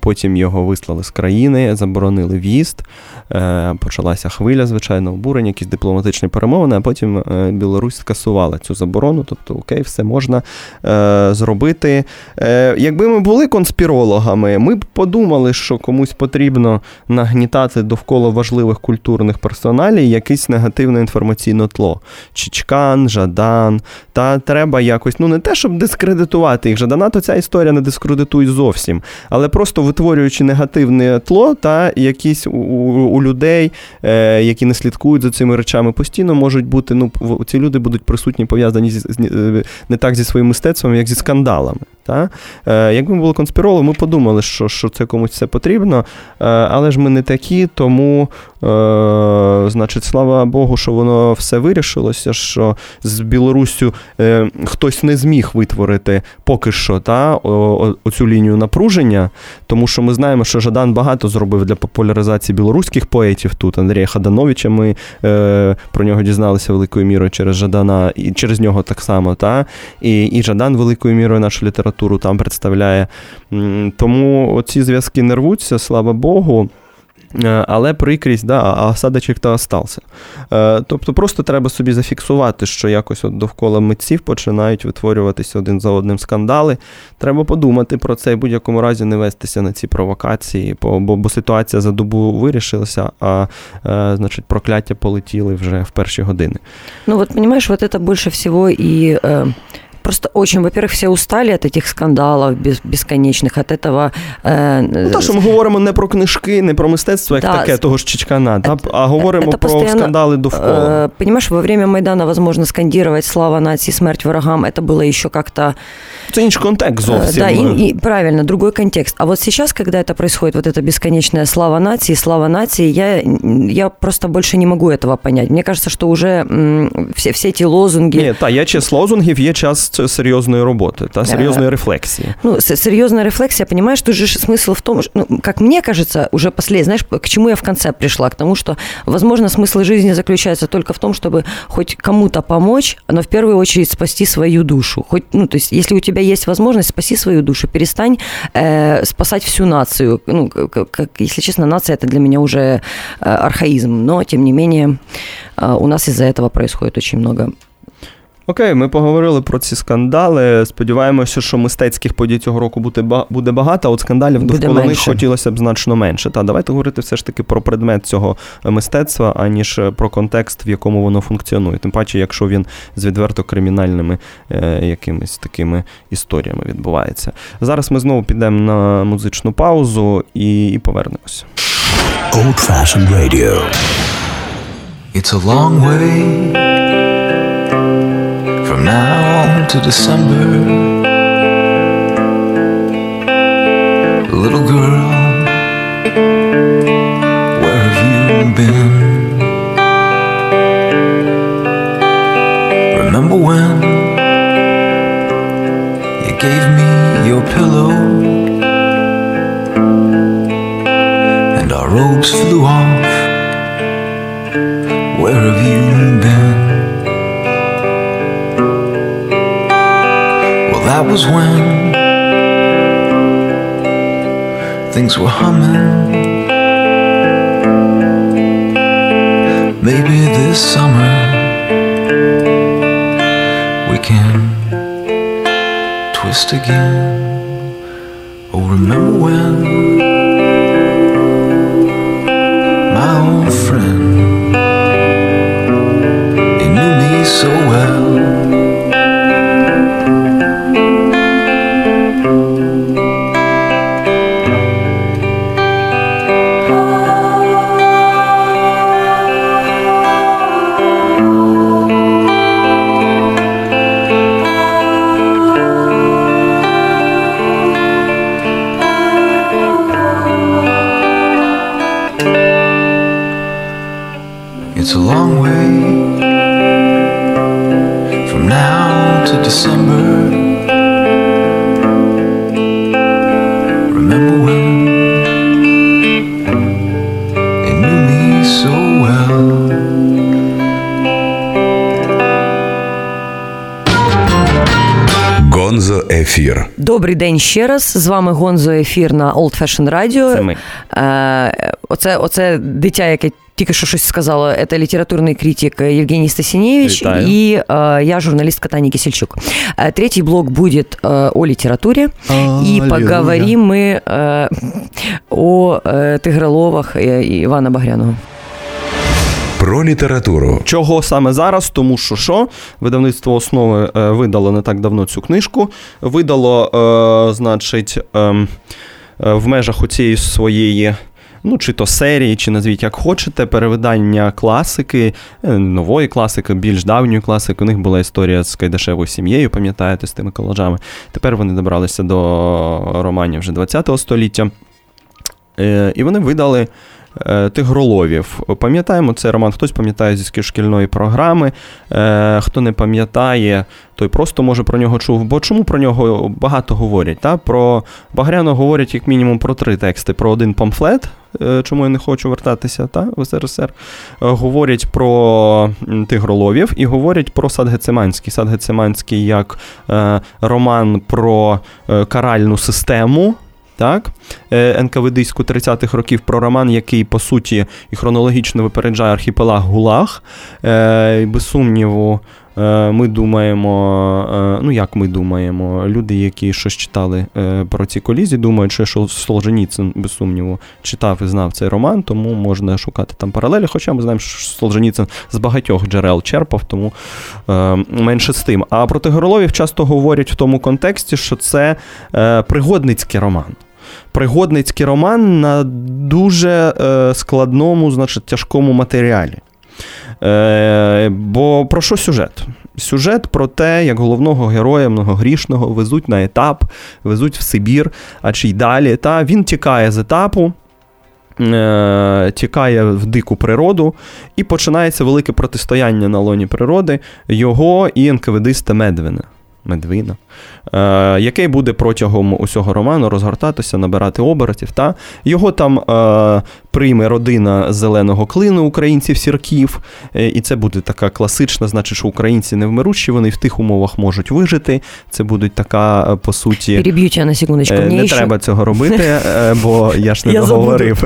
Потім його вислали з країни, заборонили в'їзд. Почалася хвиля, звичайно, обурення, якісь дипломатичні перемовини, а потім Білорусь скасувала цю заборону, тобто окей, все можна е, зробити. Е, Якби ми були конспірологами, ми б подумали, що комусь потрібно нагнітати довкола важливих культурних персоналій якесь негативне інформаційне тло. Чичкан, Жадан. Та треба якось, ну не те, щоб дискредитувати їх. Жадана, то ця історія не дискредитує зовсім, але просто витворюючи негативне тло, та якісь у, у, у людей, е, які не слідкують за цими речами, постійно можуть бути. Ну, ці люди будуть присутні пов'язані зі, з- е, не так зі своїм мистецтвом, як зі скандалами. Та? Е, якби ми були конспірологи, ми подумали, що, що це комусь це потрібно, е, але ж ми не такі, тому, е, значить, слава Богу, що воно все вирішилося, що з Білоруссю е, хтось не зміг витворити поки що та, о, о- оцю лінію напруження, тому що ми знаємо, що Жадан багато зробив для популяризації білоруських поетів тут. Андрія Хадановича ми е, про нього дізналися великою мірою через Жадана, і через нього так само. Та? І, і Жадан великою мірою нашу літературу там представляє. Тому оці зв'язки не рвуться, слава Богу. Е, Але прикрість, да, а осадочок то остався. Е, Тобто просто треба собі зафіксувати, що якось от довкола митців починають витворюватися один за одним скандали. Треба подумати про це і в будь-якому разі не вестися на ці провокації, бо, бо, ситуація за добу вирішилася, а е, значить, прокляття полетіли вже в перші години. Ну вот, понимаешь, вот это больше всего и... э, Просто очень, во-первых, все устали от этих скандалов без, бесконечных, от этого... э, Ну, та, що ми говоримо не про книжки, не про мистецтво, як Да, таке, с- того ж Чичкана, та, а говоримо это про постоянно, скандали довкола. Э, Понимаешь, во время Майдана, возможно, скандировать «Слава нации, смерть врагам» это было еще как-то... Це інший контекст э, зовсім. Да, и, и правильно, другой контекст. А вот сейчас, когда это происходит, вот это бесконечная «Слава нации, слава нации», я, я просто больше не могу этого понять. Мне кажется, что уже м, все, все эти лозунги... Ні, та є час лозунгів, є час ц- серйозної роботи та серйозної рефлексії. Ну, с- серьезная рефлексия, понимаешь, тут же ж смысл в том, что, ну, как мне кажется, уже последний, знаешь, к чему я в конце пришла? К тому, что, возможно, смысл жизни заключается только в том, чтобы хоть кому-то помочь, но в первую очередь спасти свою душу. Хоть, ну, то есть, если у тебя есть возможность, спаси свою душу, перестань э, спасать всю нацию. Ну, как, как- если честно, нация это для меня уже э, архаизм, но, тем не менее, э, у нас из-за этого происходит очень много Окей, ми поговорили про ці скандали. Сподіваємося, що мистецьких подій цього року буде ба- буде багато, а от скандалів Буде довкола них хотілося б значно менше. Та давайте говорити все ж таки про предмет цього мистецтва, аніж е, про контекст, в якому воно функціонує. Тим паче, якщо він з відверто кримінальними е, якимись такими історіями відбувається. Зараз ми знову підемо на музичну паузу і, і повернемося. Old fashioned radio. It's a long way now to December. Little girl, where have you been? Remember when you gave me your pillow and our robes flew off? Where have you been? That was when things were humming. Maybe this summer we can twist again. Oh, remember when my old friend he knew me so well. Ефір. Добрий день ще раз. З вами Гонзо ефір на Old Fashion Radio. Це ми. Е, Оце, оце дитя, яке тільки що щось сказало, це літературний критик Євгеній Стасінєвич Вітаю. і е, я журналістка Таня Кисельчук. Е, Третій блок буде е, о літературі. И Аллилуйя. поговорим мы э, о э, тигроловах э, Ивана Багряного. Про літературу. Чого саме зараз? Тому що що? Видавництво основи е, видало не так давно цю книжку. Видало, е, значить, ем, е, в межах оцієї своєї. Ну, чи то серії, чи назвіть як хочете, перевидання класики, е, нової класики, більш давньої класики. У них була історія з Кайдашевою сім'єю, пам'ятаєте, з тими колажами. Тепер вони добралися до романів вже ХХ століття. Е, І вони видали Тигроловів. Пам'ятаємо цей роман, хтось пам'ятає зі шкільної програми. Е, Хто не пам'ятає, той просто може про нього чув. Бо чому про нього багато говорять? Та? Про Багряно говорять як мінімум про три тексти: про один памфлет. е, Чому я не хочу вертатися та, в СРСР. Е, Говорять про Тигроловів і говорять про Сад Гециманський. Сад Гециманський як е, роман про е, каральну систему. Так, Е, НКВДську 30-х років про роман, який по суті і хронологічно випереджає архіпелаг Гулаг. Е, без сумніву, е, ми думаємо, ну як ми думаємо, люди, які щось читали про ці колізі, думають, що Солженіцин, без сумніву, читав і знав цей роман, тому можна шукати там паралелі. Хоча ми знаємо, що Солженіцин з багатьох джерел черпав, тому менше з тим. А про Тигроловів часто говорять в тому контексті, що це пригодницький роман. Пригодницький роман на дуже е, складному, значить, тяжкому матеріалі. Е, бо про що сюжет? Сюжет про те, як головного героя многогрішного везуть на етап, везуть в Сибір, а чи й далі. Та він тікає з етапу. е, Тікає в дику природу, і починається велике протистояння на лоні природи його і НКВДиста Медвина. Медвина, який буде протягом усього роману розгортатися, набирати оборотів. Та? Його там е, прийме родина зеленого клину українців сірків, е, і це буде така класична, значить, що українці не вмирущі, вони в тих умовах можуть вижити. Це буде така, е, по суті. Перебью тебя на секундочку. Е, Не еще- треба цього робити, е, бо я ж не Я договорив.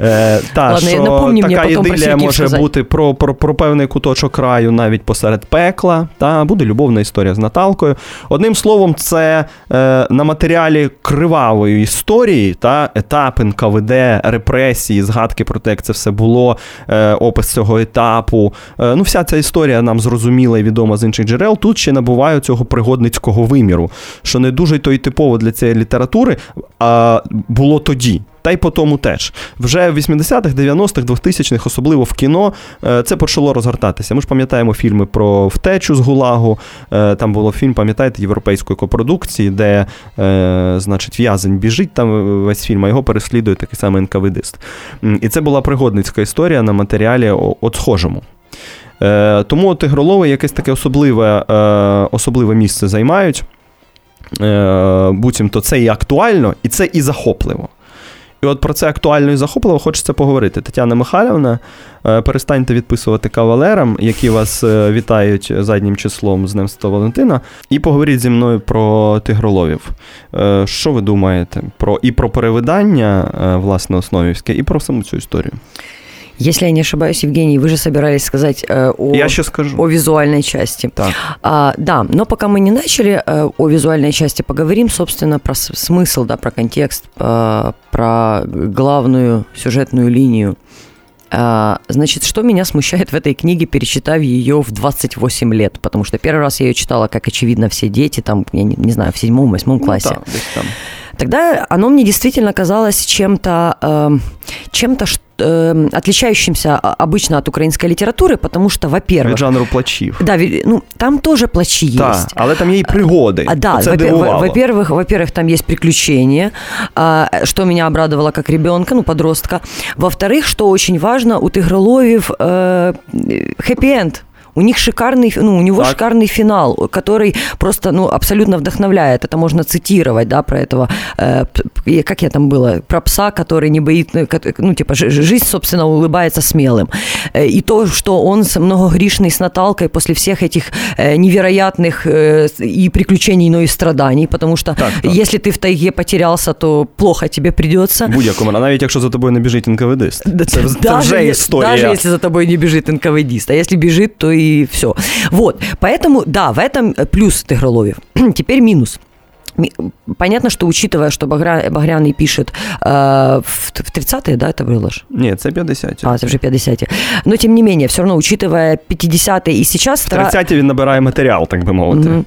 Е, Та, Ладно, що напомні така ідилія може сказати. бути про, про, про певний куточок краю навіть посеред пекла. Та буде любовна історія з Наталкою. Одним словом, це е, на матеріалі кривавої історії, та етап НКВД, репресії, згадки про те, як це все було, е, опис цього етапу. Е, ну, вся ця історія нам зрозуміла і відома з інших джерел. Тут ще набуває цього пригодницького виміру, що не дуже то й типово для цієї літератури а, було тоді. Та й по тому теж. Вже в 80-х, 90-х, 2000-х, особливо в кіно, е, це почало розгортатися. Ми ж пам'ятаємо фільми про втечу з Гулагу. Е, Там було фільм, пам'ятаєте, європейської копродукції, де, е, значить, в'язень біжить там весь фільм, а його переслідує такий самий НКВДист. І це була пригодницька історія на матеріалі от схожому. Тому от Тигролови якесь таке особливе, особливе місце займають. Буцімто це і актуально, і це і захопливо. І от про це актуально і захопливо хочеться поговорити. Тетяна Михайлівна, е, перестаньте відписувати кавалерам, які вас е, вітають заднім числом з Днем Святого Валентина, і поговоріть зі мною про тигроловів. Е, Що ви думаєте про і про перевидання, власне, основівське, і про саму цю історію? Если я не ошибаюсь, Евгений, вы же собирались сказать э, о, Я ще скажу. о визуальной части. Так. А, да, но пока мы не начали э, о визуальной части, поговорим, собственно, про смысл, да, про контекст, э, про главную сюжетную линию. А, значит, что меня смущает в этой книге, перечитав ее в 28 лет? Потому что первый раз я ее читала, как очевидно, все дети, там, я не, не знаю, в седьмом, восьмом классе. Ну, так, десь там. Тогда оно мне действительно казалось чем-то, э, чем-то ш- э, отличающимся а, обычно от украинской литературы, потому что, Від во-первых, жанру плачів. да, ве- ну, там тоже плачи Так, есть. але там є і пригоди. А, да, Це во- дивувало. во- во-первых, во-первых, там есть приключения, а, что меня обрадовало как ребенка, ну, подростка. Во-вторых, что очень важно, у Тигроловев э, хэппи-энд. У них шикарный, ну, у него Так. шикарный финал, который просто, ну, абсолютно вдохновляет. Это можно цитировать, да, про этого, э, п- п- как я там было, про пса, который не боит, ну, кот- ну, типа, жи- жизнь, собственно, улыбается смелым. Э, И то, что он с- многогрешный с Наталкой после всех этих э, невероятных э, с- и приключений, но и страданий, потому что Так, так. если ты в тайге потерялся, то плохо тебе придется. В будь-якому, а навіть якщо за тобою не біжить НКВДист. Це, це Даже вже е- історія. Даже если за тобой не бежит НКВДист. А если бежит, то и все. Вот. Поэтому, да, в этом э, плюс Тигроловев. Теперь минус. Ми- Понятно, что учитывая, что Багря- Багряный пишет э, в, в 30-е, да, это было же? Ні, це 50. А, это уже 50-е. Но, тем не менее, все равно, учитывая 50-е и сейчас... В стра- 30 він набирає матеріал, так би мовити. Мгм.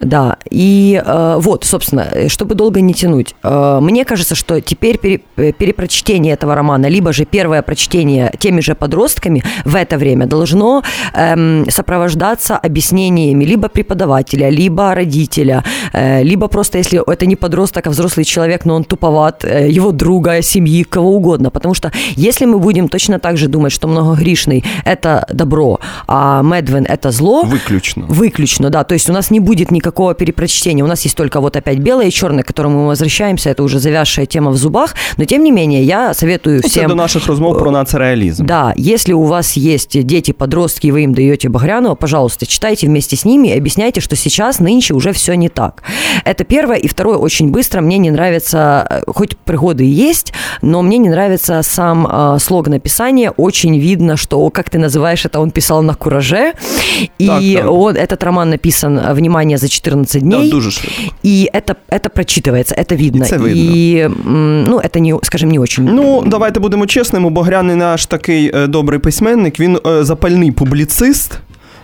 Да, и э, вот, собственно, э, чтобы долго не тянуть, э, мне кажется, что теперь пере- э, перепрочтение этого романа, либо же первое прочтение теми же подростками в это время должно эм, сопровождаться объяснениями либо преподавателя, либо родителя, э, либо просто, если это не подросток, а взрослый человек, но он туповат, э, его друга, семьи, кого угодно. Потому что если мы будем точно так же думать, что многогрешный – это добро, а Медвин – это зло, Виключно. Выключно, да. То есть у нас не будет никакого перепрочтения. У нас есть только вот опять белое и черное, к которому мы возвращаемся. Это уже завязшая тема в зубах. Но тем не менее, я советую Ну, Це всем... до наших розмов про нацреалізм. Да, если у вас есть дети, подростки, и вы им даете Багряного, пожалуйста, читайте вместе с ними и объясняйте, что сейчас, нынче уже все не так. Это первое. И второе, очень быстро, мне не нравится, э, хоть пригоды есть, но мне не нравится сам э, слог написания. Очень видно, что, как ты называешь это, он писал на кураже. И Так, так. он, этот роман написан, э, внимание, за 14 Да, дней. дуже швидко. И это, это прочитывается, это видно. И это видно. М, ну, это, не, скажем, не очень... Ну, давайте будемо чесними. Багряний наш такий добрий письменник, він запальний публіцист.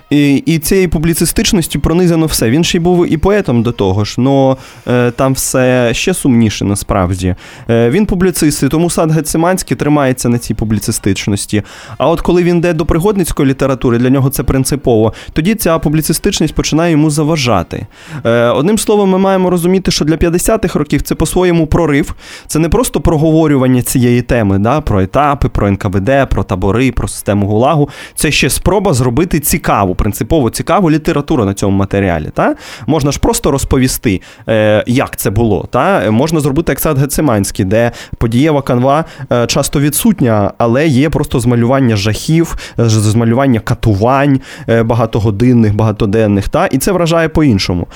І, і цією публіцистичністю пронизано все. Він ще й був і поетом до того ж, але там все ще сумніше насправді. Е, він публіцист, і тому сад Гециманський тримається на цій публіцистичності. А от коли він йде до пригодницької літератури, для нього це принципово, тоді ця публіцистичність починає йому заважати. Е, одним словом, ми маємо розуміти, що для 50-х років це по-своєму прорив. Це не просто проговорювання цієї теми, да, про етапи, про НКВД, про табори, про систему ГУЛАГу. Це ще спроба зробити цікаву, принципово цікаву літературу на цьому матеріалі. Та? Можна ж просто розповісти, е, як це було. Та? Можна зробити як сад Гециманський, де подієва канва е, часто відсутня, але є просто змалювання жахів, е, змалювання катувань багатогодинних, багатоденних. Та? І це вражає по-іншому.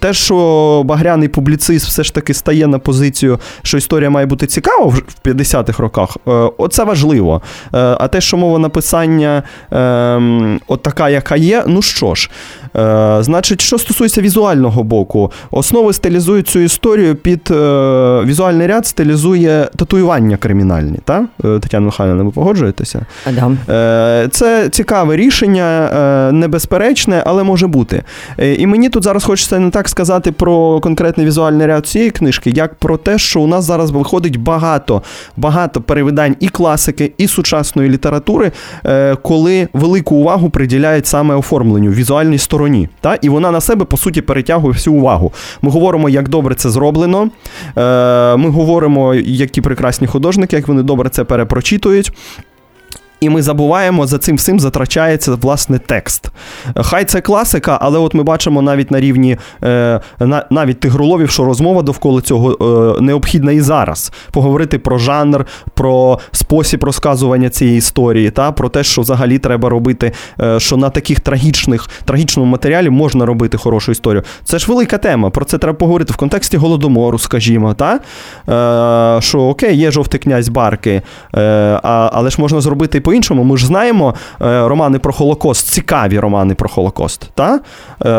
Те, що багряний публіцист все ж таки стає на позицію, що історія має бути цікава в в 50-х роках, оце важливо. А те, що мова написання ем, от така, яка є, ну що ж. Е, Значить, що стосується візуального боку, основи стилізують цю історію під е, візуальний ряд стилізує татуювання кримінальні. Та? Е, Тетяна Михайловна, ви погоджуєтеся? А, Да. Е, Це цікаве рішення, е, небезперечне, але може бути. Е, І мені тут зараз хочеться не так сказати про конкретний візуальний ряд цієї книжки, як про те, що у нас зараз виходить багато, багато перевидань і класики, і сучасної літератури, е, коли велику увагу приділяють саме оформленню, візуальній стороні. Та? І вона на себе, по суті, перетягує всю увагу. Ми говоримо, як добре це зроблено. Е, Ми говоримо, які прекрасні художники, як вони добре це перепрочитують. І ми забуваємо, за цим всім затрачається власне текст. Хай це класика, але от ми бачимо навіть на рівні е, на, навіть тигроловів, що розмова довкола цього е, необхідна і зараз. Поговорити про жанр, про спосіб розказування цієї історії, та про те, що взагалі треба робити, е, що на таких трагічних, трагічному матеріалі можна робити хорошу історію. Це ж велика тема. Про це треба поговорити в контексті голодомору, скажімо, та? Е, що окей, є жовтий князь Барки, е, а, але ж можна зробити по-іншому. Ми ж знаємо е, романи про Холокост, цікаві романи про Холокост. Та? Е,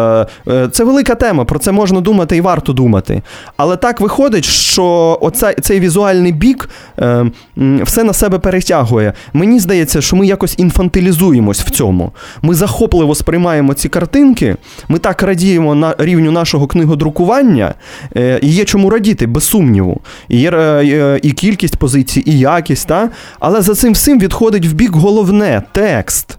е, це велика тема, про це можна думати і варто думати. Але так виходить, що оцей, цей візуальний бік е, все на себе перетягує. Мені здається, що ми якось інфантилізуємось в цьому. Ми захопливо сприймаємо ці картинки, ми так радіємо на рівню нашого книгодрукування, е, і є чому радіти, без сумніву. Є е, і кількість позицій, і якість, та? але за цим всім відходить в бік головне текст.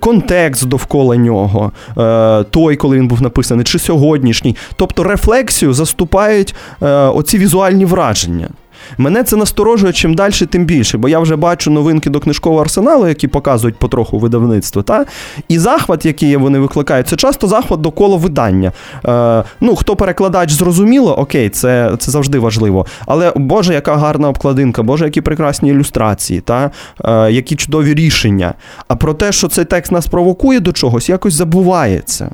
Контекст довкола нього, е, той, коли він був написаний, чи сьогоднішній. Тобто рефлексію заступають е, оці візуальні враження. Мене це насторожує чим далі, тим більше, бо я вже бачу новинки до книжкового арсеналу, які показують потроху видавництво. Та? І захват, який вони викликають, це часто захват довкола видання. Е, Ну, хто перекладач, зрозуміло, окей, це це завжди важливо. Але Боже, яка гарна обкладинка, Боже, які прекрасні ілюстрації, та? Е, які чудові рішення. А про те, що цей текст нас провокує до чогось, якось забувається.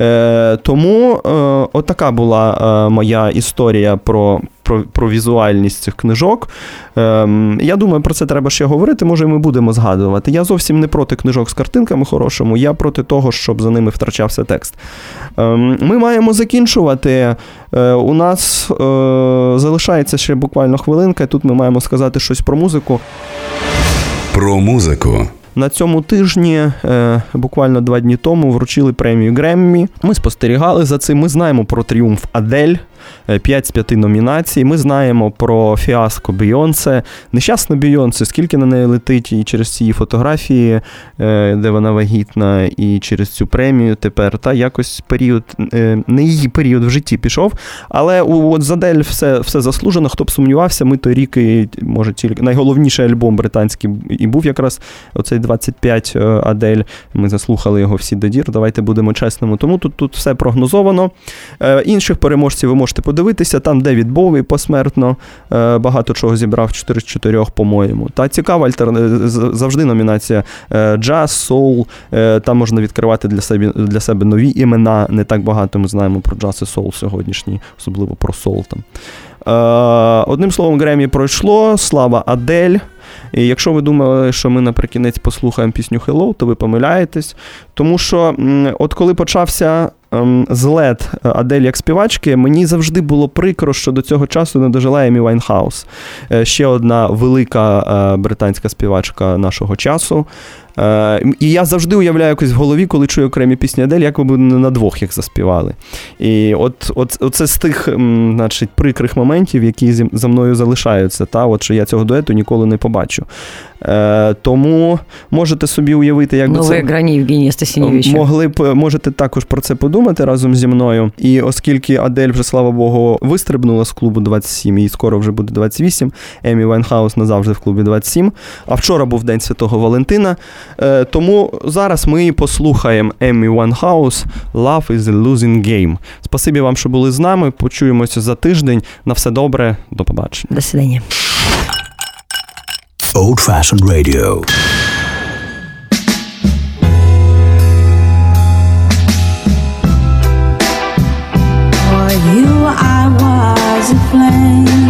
Е, Тому е, отака була е, моя історія про. Про про візуальність цих книжок. Ем, Я думаю, про це треба ще говорити. Може, ми будемо згадувати. Я зовсім не проти книжок з картинками хорошому, я проти того, щоб за ними втрачався текст. Ем, Ми маємо закінчувати. Е, У нас е, залишається ще буквально хвилинка, і тут ми маємо сказати щось про музику. Про музику. На цьому тижні, е, буквально два дні тому, вручили премію Греммі. Ми спостерігали за цим. Ми знаємо про тріумф Адель. 5 з 5 номінацій. Ми знаємо про фіаско Бійонсе. Нещасна Бійонсе, скільки на неї летить, і через ці фотографії, е, де вона вагітна, і через цю премію тепер. Та якось період, е, не її період в житті пішов. Але у от Задель все все заслужено. Хто б сумнівався, ми той рік, і, може, тільки найголовніший альбом британський і був якраз оцей 25 е, Адель. Ми заслухали його всі до дір. Давайте будемо чесними. Тому тут тут все прогнозовано. Інших переможців ви можете подивитися. Там Девід Боуі посмертно е, багато чого зібрав 4 з 4, по-моєму. Та цікава завжди номінація е, джаз, соул. Е, там можна відкривати для себе для себе нові імена. Не так багато ми знаємо про джаз і соул сьогоднішній, особливо про соул там. Одним словом, Гремі пройшло. Слава Адель. І якщо ви думали, що ми наприкінець послухаємо пісню Hello, то ви помиляєтесь. Тому що, от коли почався ем, злет Адель як співачки, мені завжди було прикро, що до цього часу не дожила Емі Вайнхаус. Е, ще одна велика е, британська співачка нашого часу. Е, і я завжди уявляю якось в голові, коли чую окремі пісні Адель, як би на двох їх заспівали. І от, от, оце з тих значить, прикрих моментів, які за мною залишаються. Та, от, що я цього дуету ніколи не побачу. Е, Тому можете собі уявити, як би це... грані Євгенія. Могли б, можете також про це подумати разом зі мною. І оскільки Адель вже, слава Богу, вистрибнула з клубу 27, і скоро вже буде 28, Емі Вайнхаус назавжди в клубі 27. А вчора був День Святого Валентина. Е, Тому зараз ми послухаємо Емі Вайнхаус Love is a losing game. Спасибі вам, що були з нами. Почуємося за тиждень. На все добре, до побачення. До свидання. Old Fashioned Radio. For you, I was a flame.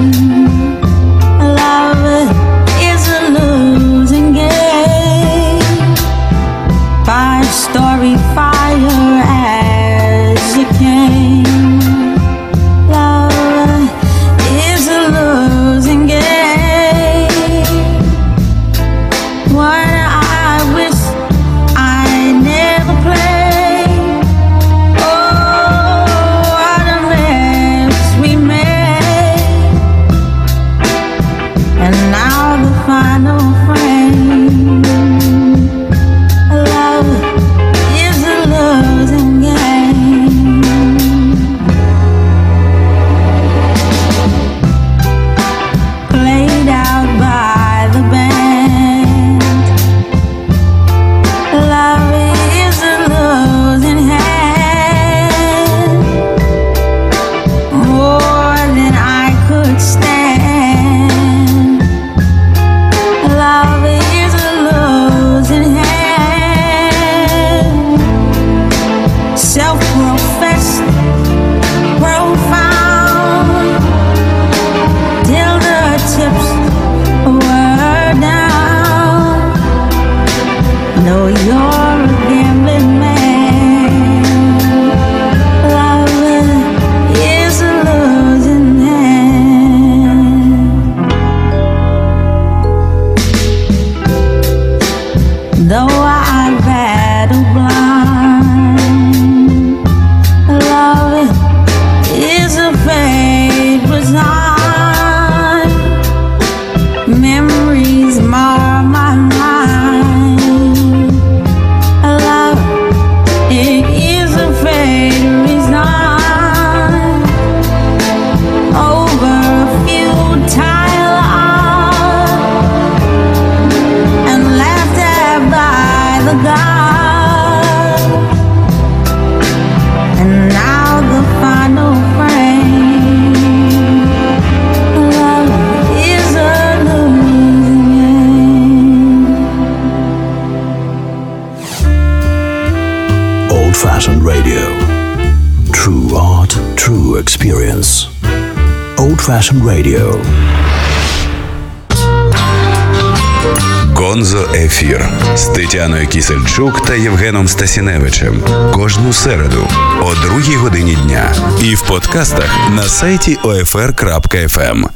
Fashioned radio. Гонзо Ефір з Тетяною Кісельчук та Євгеном Стасіневичем кожну середу о другій годині дня і в подкастах на сайті OFR.FM.